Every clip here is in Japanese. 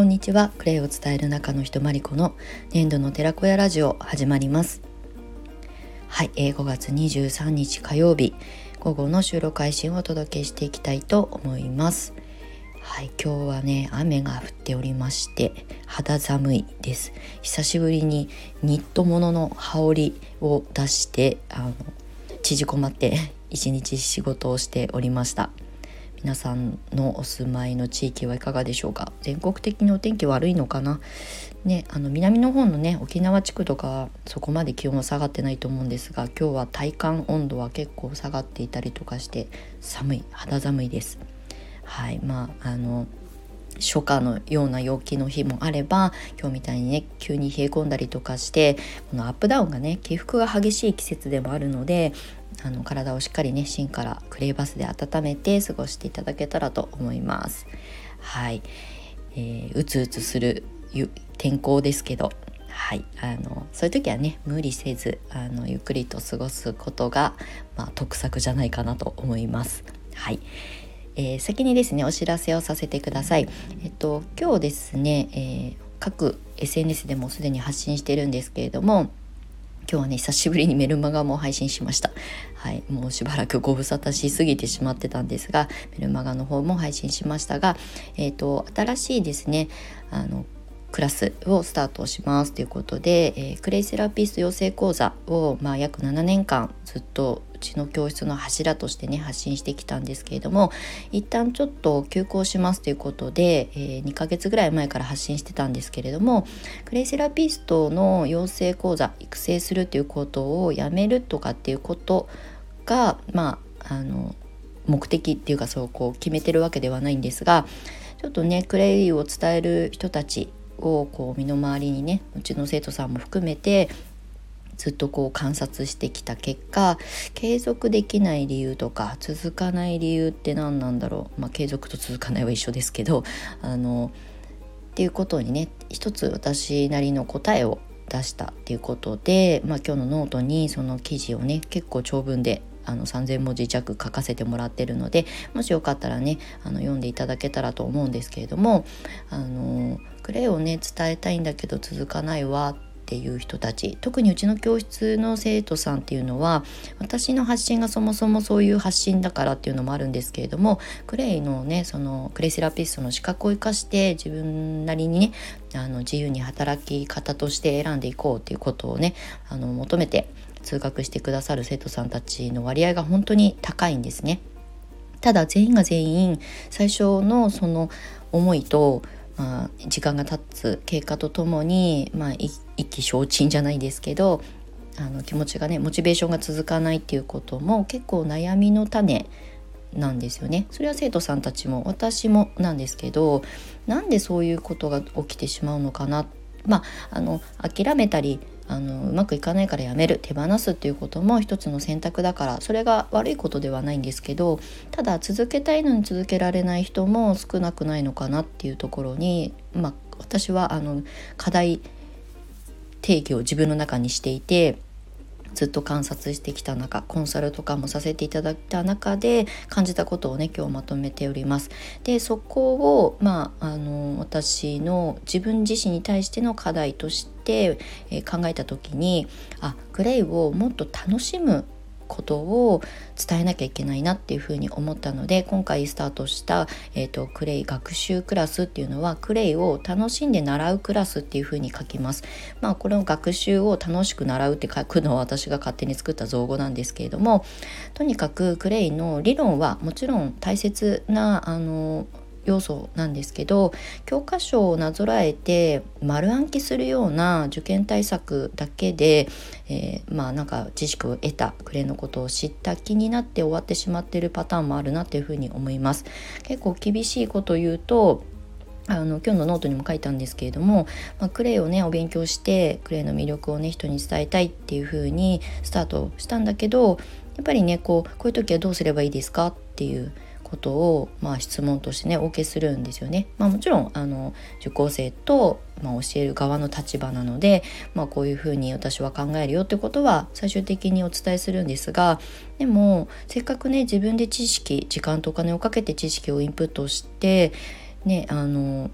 こんにちは。クレイを伝える中の人まりこの年度の寺子屋ラジオ始まります。はい、えー、5月23日火曜日午後の収録配信をお届けしていきたいと思います。はい今日はね雨が降っておりまして肌寒いです。久しぶりにニットものの羽織を出してあの縮こまって一日仕事をしておりました。皆さんのお住まいの地域はいかがでしょうか？全国的にお天気悪いのかな？ねあの南の方のね沖縄地区とかそこまで気温は下がってないと思うんですが今日は体感温度は結構下がっていたりとかして寒い肌寒いです。はいまああの初夏のような陽気の日もあれば今日みたいにね急に冷え込んだりとかしてこのアップダウンがね起伏が激しい季節でもあるのであの体をしっかりね芯からクレイバスで温めて過ごしていただけたらと思います。はい、えー、うつうつする天候ですけどはい、あのそういう時はね無理せずあのゆっくりと過ごすことが、まあ、得策じゃないかなと思います。はい、えー、先にですねお知らせをさせてください。えっと今日ですね、えー、各 SNS でもすでに発信してるんですけれども今日はね久しぶりにメルマガも配信しました。はいもうしばらくご無沙汰しすぎてしまってたんですがメルマガの方も配信しましたがえっ、ー、と新しいですねあのクラスをスタートしますということで、えー、クレイセラピスト養成講座を、まあ、約7年間ずっとちの教室の柱としてね発信してきたんですけれども一旦ちょっと休校しますということで、えー、2ヶ月ぐらい前から発信してたんですけれどもクレイセラピストの養成講座育成するということをやめるとかっていうことがまああの目的っていうかそうこう決めてるわけではないんですがちょっとねクレイを伝える人たちをこう身の回りにねうちの生徒さんも含めてずっとこう観察してきた結果継続できない理由とか続かない理由って何なんだろう、まあ、継続と続かないは一緒ですけどあのっていうことにね一つ私なりの答えを出したっていうことで、まあ、今日のノートにその記事をね結構長文であの3,000文字弱書かせてもらってるのでもしよかったらねあの読んでいただけたらと思うんですけれどもあのクレイをね伝えたいんだけど続かないわっていう人たち特にうちの教室の生徒さんっていうのは私の発信がそもそもそういう発信だからっていうのもあるんですけれどもクレイのねそのクレイセラピストの資格を生かして自分なりにねあの自由に働き方として選んでいこうっていうことをねあの求めて通学してくださる生徒さんたちの割合が本当に高いんですね。ただ全員が全員最初のその思いとまあ、時間が経つ経過とともに、まあ、一気消沈じゃないですけどあの気持ちがねモチベーションが続かないっていうことも結構悩みの種なんですよね。それは生徒さんたちも私もなんですけどなんでそういうことが起きてしまうのかな。まああの諦めたりあのうまくいかないからやめる手放すっていうことも一つの選択だからそれが悪いことではないんですけどただ続けたいのに続けられない人も少なくないのかなっていうところに、まあ、私はあの課題定義を自分の中にしていてずっと観察してきた中コンサルとかもさせていただいた中で感じたことをね今日まとめております。でそこをまああの私の自分自身に対しての課題として、えー、考えた時にあクレイをもっと楽しむことを伝えなきゃいけないなっていうふうに思ったので今回スタートした、えーと、クレイ学習クラスっていうのはクレイを楽しんで習うクラスっていうふうに書きます。まあこの学習を楽しく習うって書くのは私が勝手に作った造語なんですけれどもとにかくクレイの理論はもちろん大切なあの要素なんですけど教科書をなぞらえて丸暗記するような受験対策だけで、えー、まあなんか知識を得たクレのことを知った気になって終わってしまっているパターンもあるなっていうふうに思います。結構厳しいこと言うとあの今日のノートにも書いたんですけれども、まあ、クレイをねお勉強してクレイの魅力をね人に伝えたいっていう風にスタートしたんだけどやっぱりねこうこういう時はどうすればいいですかっていうことを、まあ、質問としてねお受けするんですよね。まあ、もちろんあの受講生と、まあ、教える側の立場なので、まあ、こういうふうに私は考えるよってことは最終的にお伝えするんですがでもせっかくね自分で知識時間とお金をかけて知識をインプットしてねあの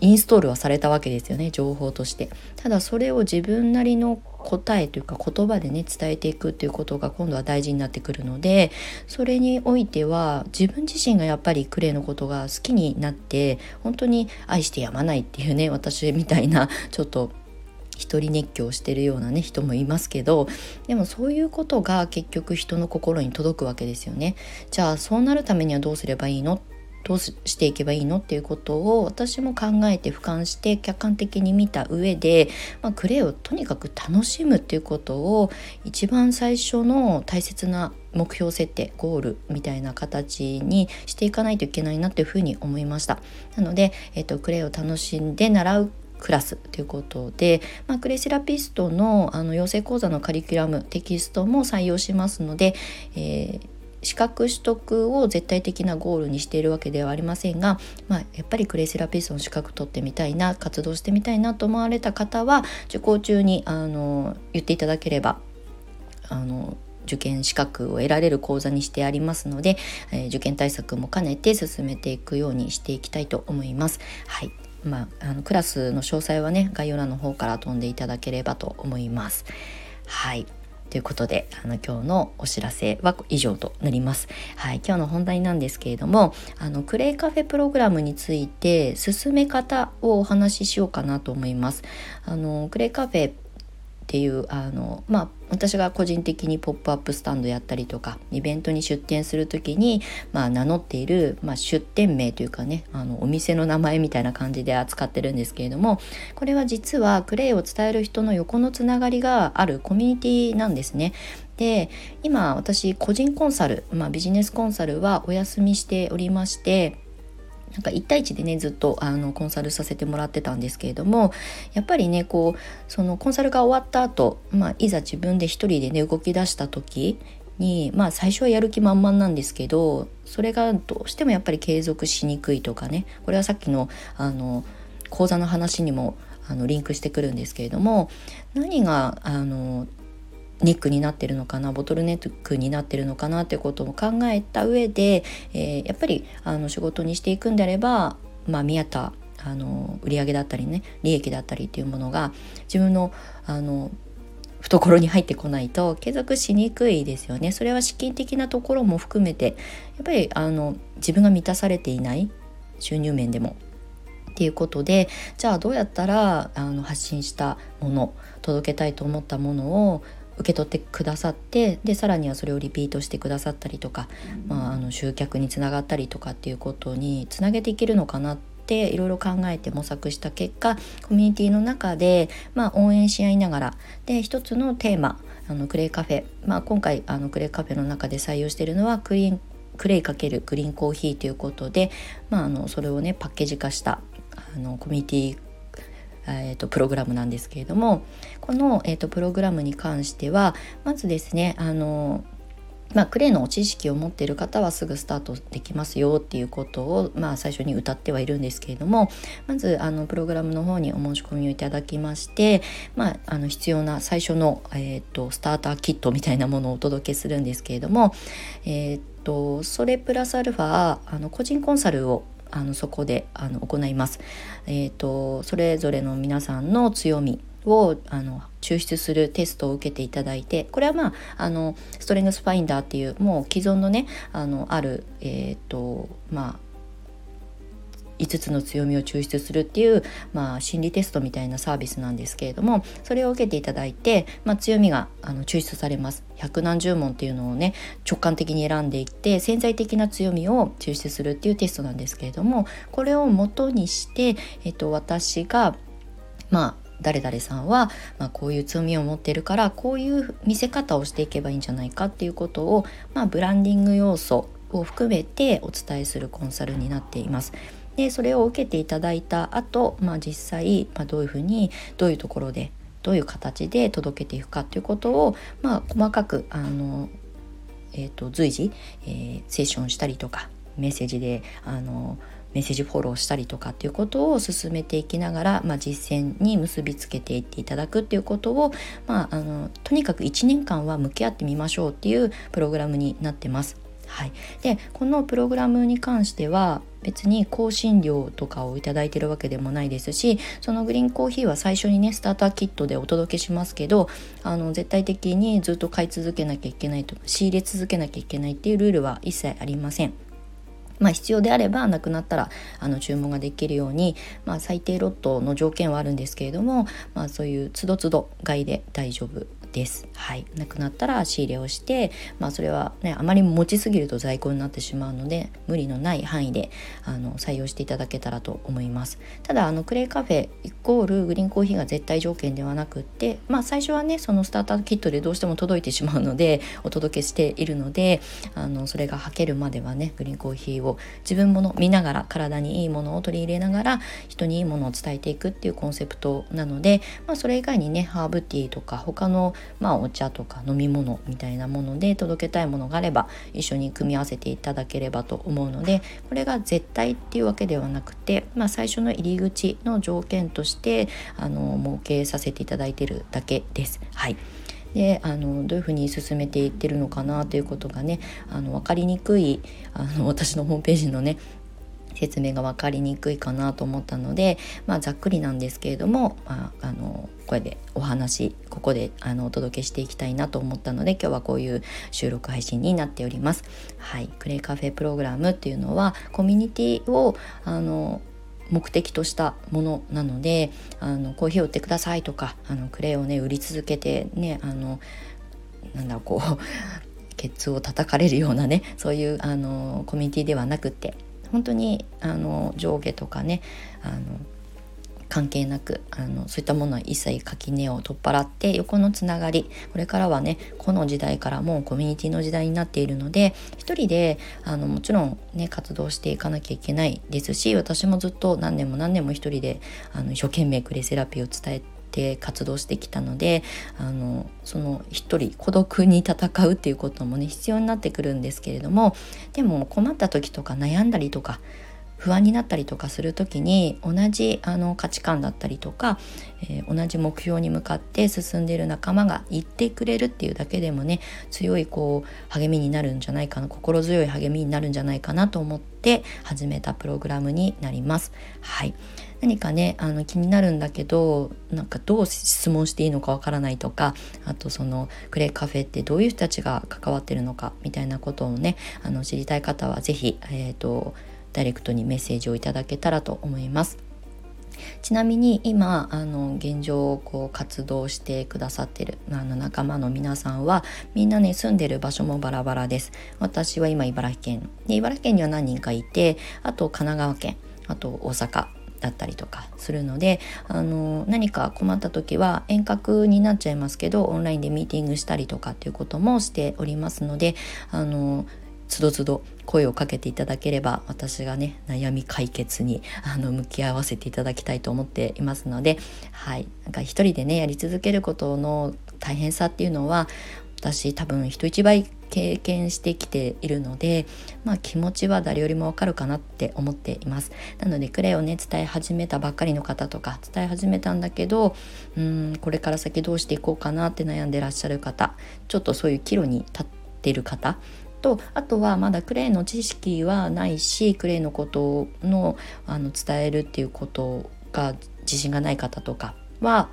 インストールはされたわけですよね情報としてただそれを自分なりの答えというか言葉でね伝えていくっていうことが今度は大事になってくるのでそれにおいては自分自身がやっぱりクレイのことが好きになって本当に愛してやまないっていうね私みたいなちょっと一人熱狂してるようなね人もいますけどでもそういうことが結局人の心に届くわけですよね。じゃあそうなるためにはどうすればいいの？どうしていけばいいの？っていうことを私も考えて俯瞰して客観的に見た上で、まあ、クレイをとにかく楽しむっていうことを一番最初の大切な目標設定ゴールみたいな形にしていかないといけないなっていうふうに思いました。なので、えっと、クレイを楽しんで習うクラスということで、まあ、クレイセラピストのあの養成講座のカリキュラムテキストも採用しますので、えー資格取得を絶対的なゴールにしているわけではありませんが、まあ、やっぱりクレイセラピストの資格取ってみたいな活動してみたいなと思われた方は受講中にあの言っていただければあの受験資格を得られる講座にしてありますので、えー、受験対策も兼ねて進めていくようにしていきたいと思います。はいまあ、あのクラスの詳細はね概要欄の方から飛んでいただければと思います。はいということであの今日のお知らせは以上となります。はい、今日の本題なんですけれどもあのクレイカフェプログラムについて進め方をお話ししようかなと思います。あのクレイカフェっていうあのまあ私が個人的にポップアップスタンドやったりとかイベントに出店する時に、まあ、名乗っている、まあ、出店名というかねあのお店の名前みたいな感じで扱ってるんですけれどもこれは実はクレイを伝える人の横のつながりがあるコミュニティなんですね。で今私個人コンサル、まあ、ビジネスコンサルはお休みしておりましてなんか1対1でねずっとあのコンサルさせてもらってたんですけれどもやっぱりねこうそのコンサルが終わった後、まあいざ自分で一人でね動き出した時にまあ最初はやる気満々なんですけどそれがどうしてもやっぱり継続しにくいとかねこれはさっきのあの講座の話にもあのリンクしてくるんですけれども何があのネックになってるのかなボトルネックになってるのかなってことも考えた上で、えー、やっぱりあの仕事にしていくんであれば、まあ、見合ったあの売上だったりね利益だったりっていうものが自分のあの懐に入ってこないと継続しにくいですよね。それは資金的なところも含めてやっぱりあの自分が満たされていない収入面でもっていうことでじゃあどうやったらあの発信したもの届けたいと思ったものを受け取ってくださってでさらにはそれをリピートしてくださったりとか、まあ、あの集客につながったりとかっていうことにつなげていけるのかなっていろいろ考えて模索した結果コミュニティの中で、まあ、応援し合いながらで一つのテーマあのクレイカフェ、まあ、今回あのクレイカフェの中で採用しているのはクリーンクレイかけるグリーンコーヒーということで、まあ、あのそれをねパッケージ化したあのコミュニティえーと、プログラムなんですけれどもこの、えーと、プログラムに関してはまずですねあのまあ、クレイの知識を持っている方はすぐスタートできますよっていうことを、まあ、最初に歌ってはいるんですけれどもまずあのプログラムの方にお申し込みをいただきまして、まあ、あの必要な最初の、えーと、スターターキットみたいなものをお届けするんですけれども、えー、とそれプラスアルファあの個人コンサルをあのそこであの行います。えーと、それぞれの皆さんの強みをあの抽出するテストを受けていただいてこれはまああのストレングスファインダーっていうもう既存のねあのあるえっ、ー、とまあ5つの強みを抽出するっていう、まあ、心理テストみたいなサービスなんですけれどもそれを受けていただいて、まあ、強みがあの抽出されます百何十問っていうのをね直感的に選んでいって潜在的な強みを抽出するっていうテストなんですけれどもこれを元にして、えっと、私がまあ誰々さんは、まあ、こういう強みを持ってるからこういう見せ方をしていけばいいんじゃないかっていうことを、まあ、ブランディング要素を含めてお伝えするコンサルになっています。でそれを受けていただいた後、まあ実際、まあ、どういうふうにどういうところでどういう形で届けていくかということを、まあ、細かくあの、えーと、随時、えー、セッションしたりとかメッセージであのメッセージフォローしたりとかっていうことを進めていきながら、まあ、実践に結びつけていっていただくっていうことを、まあ、あのとにかく1年間は向き合ってみましょうっていうプログラムになってます。はい、でこのプログラムに関しては別に香辛料とかを頂いてるわけでもないですしそのグリーンコーヒーは最初にねスターターキットでお届けしますけどあの絶対的にずっと買い続けなきゃいけないと仕入れ続けなきゃいけないっていうルールは一切ありません。まあ、必要であればなくなったらあの注文ができるように、まあ、最低ロットの条件はあるんですけれども、まあ、そういうつどつど買いで大丈夫です。はい、なくなったら仕入れをして、まあ、それはねあまり持ちすぎると在庫になってしまうので無理のない範囲であの採用していただけたらと思います。ただあのクレイカフェイコールグリーンコーヒーが絶対条件ではなくって、まあ、最初はねそのスターターキットでどうしても届いてしまうので お届けしているのであのそれが履けるまではねグリーンコーヒーを自分もの見ながら体にいいものを取り入れながら人にいいものを伝えていくっていうコンセプトなので、まあ、それ以外にねハーブティーとか他のまあ、お茶とか飲み物みたいなもので届けたいものがあれば一緒に組み合わせていただければと思うのでこれが絶対っていうわけではなくて、まあ、最初の入り口の条件としてあの設けさせていただいてるだけです。はいであのどういうふうに進めていってるのかなということがねあの分かりにくいあの私のホームページのね説明が分かりにくいかなと思ったので、まあ、ざっくりなんですけれども、まあ、あのこれでお話ここであのお届けしていきたいなと思ったので今日はこういう収録配信になっております。はい、クレイカフェプログラムっていうのはコミュニティをあの目的としたものなのであのコーヒーを売ってくださいとかあのクレイをね売り続けてねあのなんだろうこう ケツを叩かれるようなねそういうあのコミュニティではなくて本当にあの上下とかねあの関係なくあのそういったものは一切垣根を取っ払って横のつながりこれからはねこの時代からもうコミュニティの時代になっているので一人であのもちろんね活動していかなきゃいけないですし私もずっと何年も何年も一人であの一生懸命クレセラピーを伝えて活動してきたのであのその一人孤独に戦うっていうこともね必要になってくるんですけれどもでも困った時とか悩んだりとか不安になったりとかする時に同じあの価値観だったりとか、えー、同じ目標に向かって進んでいる仲間が言ってくれるっていうだけでもね強いこう励みになるんじゃないかな心強い励みになるんじゃないかなと思って始めたプログラムになります。はい何かねあの気になるんだけどなんかどう質問していいのかわからないとかあとそのクレイカフェってどういう人たちが関わってるのかみたいなことをねあの知りたい方は是非え、ー、とダイレクトにメッセージをいただけたらと思います。ちなみに今あの現状こう活動してくださってるあの仲間の皆さんはみんなね住んでる場所もバラバラです。私は今茨城県。で茨城県には何人かいてあと神奈川県あと大阪。だったりとかするのであの何か困った時は遠隔になっちゃいますけどオンラインでミーティングしたりとかっていうこともしておりますのであのつどつど声をかけていただければ私がね悩み解決にあの向き合わせていただきたいと思っていますのではい。なんか一人でねやり続けることの大変さっていうのは私多分人一倍経験してきているので、まあ、気持ちは誰よりもわかるかなって思っています。なのでクレイをね伝え始めたばっかりの方とか伝え始めたんだけどうんこれから先どうしていこうかなって悩んでらっしゃる方ちょっとそういう岐路に立ってる方とあとはまだクレイの知識はないしクレイのことのあの伝えるっていうことが自信がない方とかは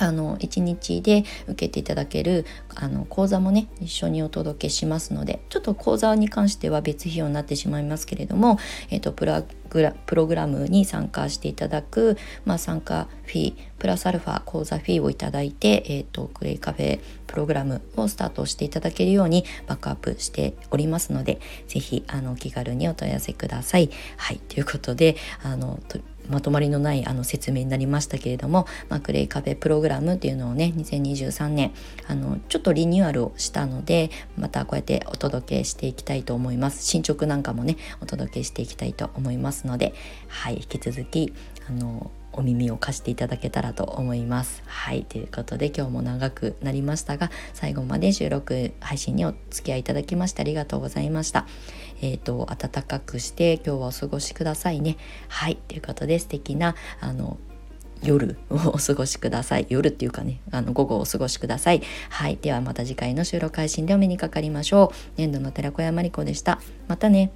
あの1日で受けていただけるあの講座もね一緒にお届けしますのでちょっと講座に関しては別費用になってしまいますけれども、えーと、プラグラプログラムに参加していただく、まあ、参加フィープラスアルファ講座フィーをいただいて、えーと、クレイカフェプログラムをスタートしていただけるようにバックアップしておりますので是非お気軽にお問い合わせください。はいということであのまとまりのないあの説明になりましたけれども、まあ、クレイカフェプログラムっていうのをね2023年あのちょっとリニューアルをしたのでまたこうやってお届けしていきたいと思います。進捗なんかもねお届けしていきたいと思いますのではい引き続きあのお耳を貸していただけたらと思います。はいということで今日も長くなりましたが最後まで収録配信にお付き合いいただきましてありがとうございました。えっ、ー、と暖かくして今日はお過ごしくださいね。はいということで素敵なあの夜をお過ごしください。夜っていうかね、あの午後をお過ごしください。はい。ではまた次回の収録配信でお目にかかりましょう。年度の寺子屋まりこでした。またね。